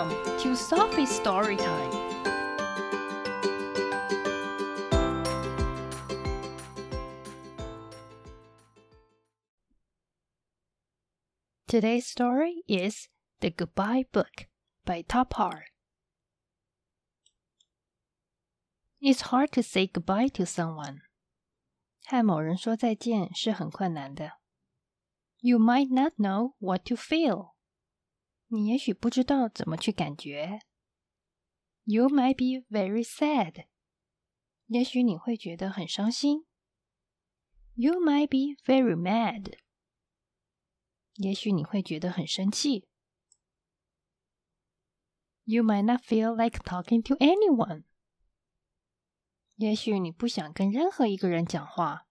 Welcome to Sophie's Story Time. Today's story is The Goodbye Book by Todd Parr. It's hard to say goodbye to someone. 和某人说再见是很困难的。You might not know what to feel. 你也许不知道怎么去感觉。You might be very sad. 也许你会觉得很伤心。You might be very mad. 也许你会觉得很生气。You might not feel like talking to anyone. 也许你不想跟任何一个人讲话。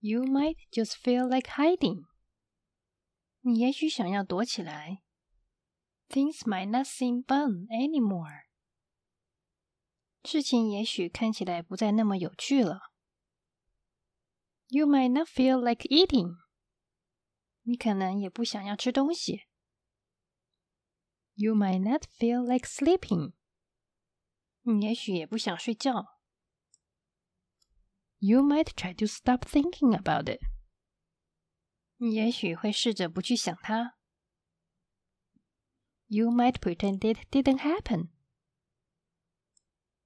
You might just feel like hiding. 你也许想要躲起来。Things might not seem fun anymore. 事情也许看起来不再那么有趣了。You might not feel like eating. 你可能也不想要吃东西。You might not feel like sleeping. 你也许也不想睡觉。You might try to stop thinking about it. 你也许会试着不去想它。You might pretend it didn't happen.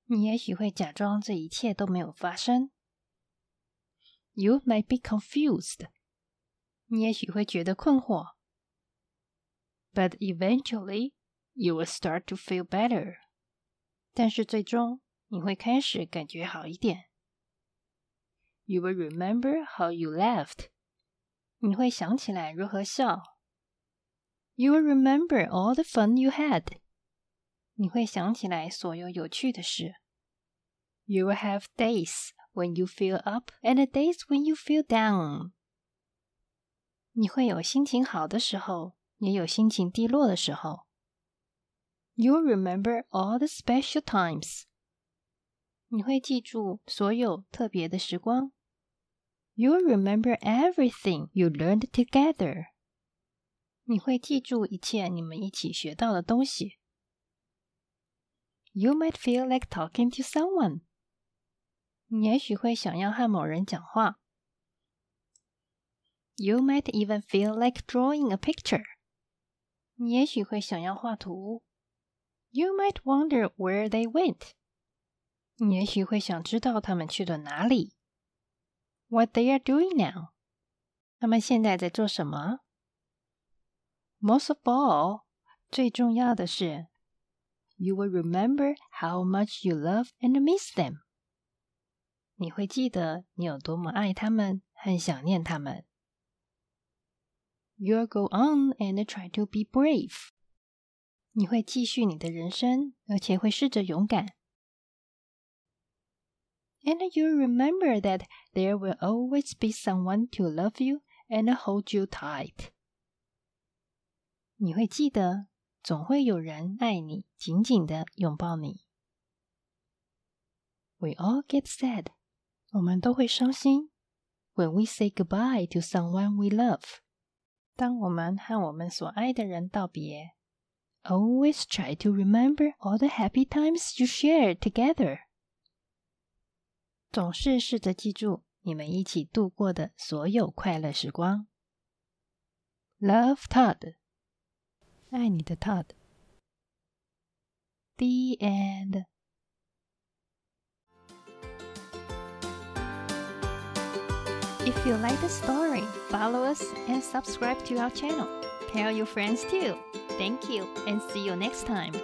你也许会假装这一切都没有发生。You might be confused. 你也许会觉得困惑。But eventually, you will start to feel better. 但是最终你会开始感觉好一点。You will remember how you laughed. 你会想起来如何笑。You will remember all the fun you had. 你会想起来所有有趣的事。You will have days when you feel up and days when you feel down. 你会有心情好的时候，也有心情低落的时候。You'll remember all the special times. 你会记住所有特别的时光。 You'll remember everything you learned together. 你会记住一切你们一起学到的东西。You might feel like talking to someone. 你也许会想要和某人讲话。You might even feel like drawing a picture. 你也许会想要画图。You might wonder where they went. 你也许会想知道他们去了哪里。 what they are doing now. 他们现在在做什么？Most of all，最重要的是，you will remember how much you love and miss them。你会记得你有多么爱他们和想念他们。You'll go on and try to be brave。你会继续你的人生，而且会试着勇敢。 and you remember that there will always be someone to love you and hold you tight. 你会记得，总会有人爱你，紧紧的拥抱你。We all get sad，我们都会伤心。When we say goodbye to someone we love，当我们和我们所爱的人道别。Always try to remember all the happy times you shared together. 总是试着记住你们一起度过的所有快乐时光。Love Todd，爱你的 Todd。The end. If you like the story, follow us and subscribe to our channel. Tell your friends too. Thank you and see you next time.